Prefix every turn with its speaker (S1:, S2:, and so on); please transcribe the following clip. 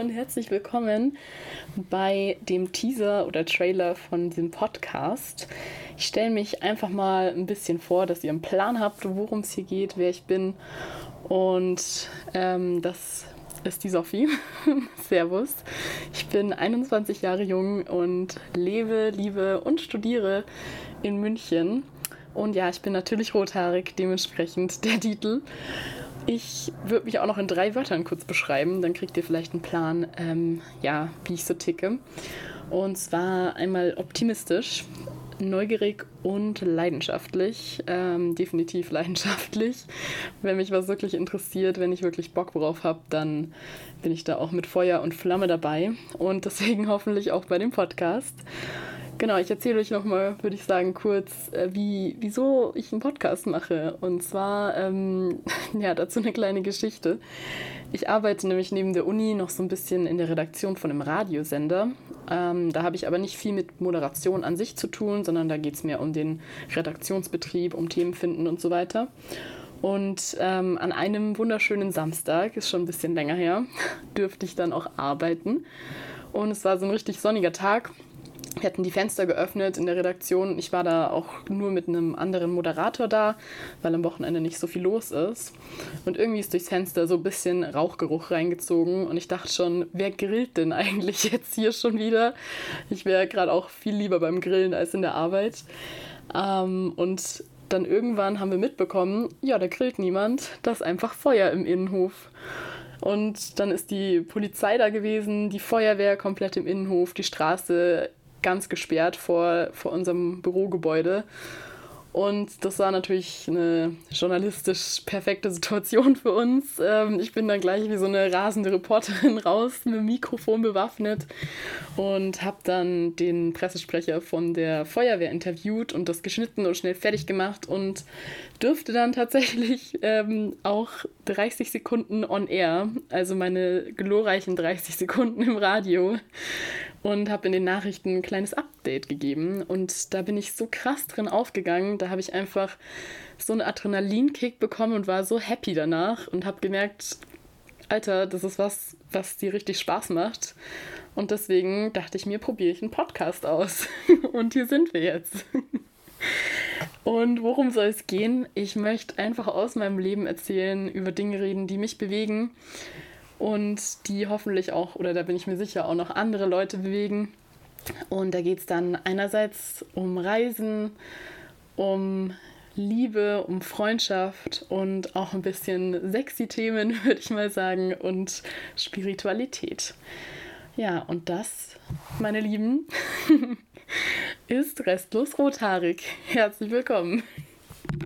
S1: und herzlich willkommen bei dem Teaser oder Trailer von diesem Podcast. Ich stelle mich einfach mal ein bisschen vor, dass ihr einen Plan habt, worum es hier geht, wer ich bin. Und ähm, das ist die Sophie. Servus. Ich bin 21 Jahre jung und lebe, liebe und studiere in München. Und ja, ich bin natürlich rothaarig, dementsprechend der Titel. Ich würde mich auch noch in drei Wörtern kurz beschreiben, dann kriegt ihr vielleicht einen Plan, ähm, ja, wie ich so ticke. Und zwar einmal optimistisch, neugierig und leidenschaftlich. Ähm, definitiv leidenschaftlich. Wenn mich was wirklich interessiert, wenn ich wirklich Bock drauf habe, dann bin ich da auch mit Feuer und Flamme dabei. Und deswegen hoffentlich auch bei dem Podcast. Genau, ich erzähle euch nochmal, würde ich sagen, kurz, äh, wie, wieso ich einen Podcast mache. Und zwar, ähm, ja, dazu eine kleine Geschichte. Ich arbeite nämlich neben der Uni noch so ein bisschen in der Redaktion von einem Radiosender. Ähm, da habe ich aber nicht viel mit Moderation an sich zu tun, sondern da geht es mehr um den Redaktionsbetrieb, um Themen finden und so weiter. Und ähm, an einem wunderschönen Samstag, ist schon ein bisschen länger her, dürfte ich dann auch arbeiten. Und es war so ein richtig sonniger Tag. Wir hatten die Fenster geöffnet in der Redaktion. Ich war da auch nur mit einem anderen Moderator da, weil am Wochenende nicht so viel los ist. Und irgendwie ist durchs Fenster so ein bisschen Rauchgeruch reingezogen. Und ich dachte schon, wer grillt denn eigentlich jetzt hier schon wieder? Ich wäre gerade auch viel lieber beim Grillen als in der Arbeit. Ähm, und dann irgendwann haben wir mitbekommen, ja, da grillt niemand, da ist einfach Feuer im Innenhof. Und dann ist die Polizei da gewesen, die Feuerwehr komplett im Innenhof, die Straße ganz gesperrt vor, vor unserem Bürogebäude. Und das war natürlich eine journalistisch perfekte Situation für uns. Ähm, ich bin dann gleich wie so eine rasende Reporterin raus, mit dem Mikrofon bewaffnet und habe dann den Pressesprecher von der Feuerwehr interviewt und das geschnitten und schnell fertig gemacht und dürfte dann tatsächlich ähm, auch 30 Sekunden on air, also meine glorreichen 30 Sekunden im Radio, und habe in den Nachrichten ein kleines Update gegeben. Und da bin ich so krass drin aufgegangen. Da habe ich einfach so einen Adrenalinkick bekommen und war so happy danach und habe gemerkt, Alter, das ist was, was dir richtig Spaß macht. Und deswegen dachte ich mir, probiere ich einen Podcast aus. und hier sind wir jetzt. Und worum soll es gehen? Ich möchte einfach aus meinem Leben erzählen, über Dinge reden, die mich bewegen und die hoffentlich auch, oder da bin ich mir sicher, auch noch andere Leute bewegen. Und da geht es dann einerseits um Reisen, um Liebe, um Freundschaft und auch ein bisschen sexy Themen, würde ich mal sagen, und Spiritualität. Ja, und das, meine Lieben, ist restlos rothaarig. Herzlich willkommen.